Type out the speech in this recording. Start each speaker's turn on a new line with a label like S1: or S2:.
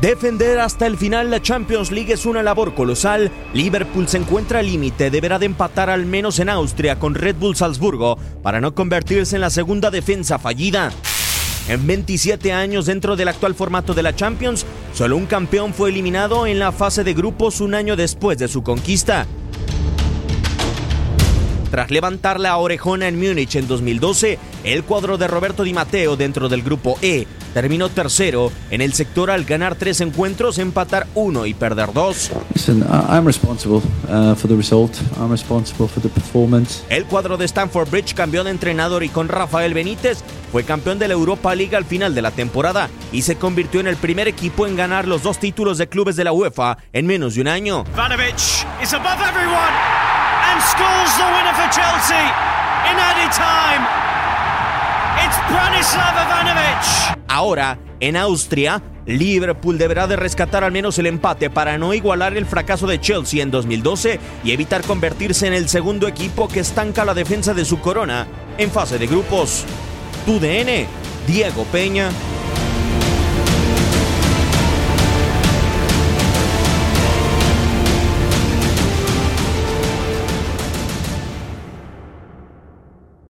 S1: Defender hasta el final la Champions League es una labor colosal. Liverpool se encuentra al límite, deberá de empatar al menos en Austria con Red Bull Salzburgo para no convertirse en la segunda defensa fallida. En 27 años dentro del actual formato de la Champions, solo un campeón fue eliminado en la fase de grupos un año después de su conquista. Tras levantar la orejona en Múnich en 2012, el cuadro de Roberto Di Matteo dentro del grupo E terminó tercero en el sector al ganar tres encuentros, empatar uno y perder dos. El cuadro de Stamford Bridge cambió de entrenador y con Rafael Benítez fue campeón de la Europa League al final de la temporada y se convirtió en el primer equipo en ganar los dos títulos de clubes de la UEFA en menos de un año. is above everyone and scores the Ahora, en Austria, Liverpool deberá de rescatar al menos el empate para no igualar el fracaso de Chelsea en 2012 y evitar convertirse en el segundo equipo que estanca la defensa de su corona en fase de grupos. Tu DN, Diego Peña.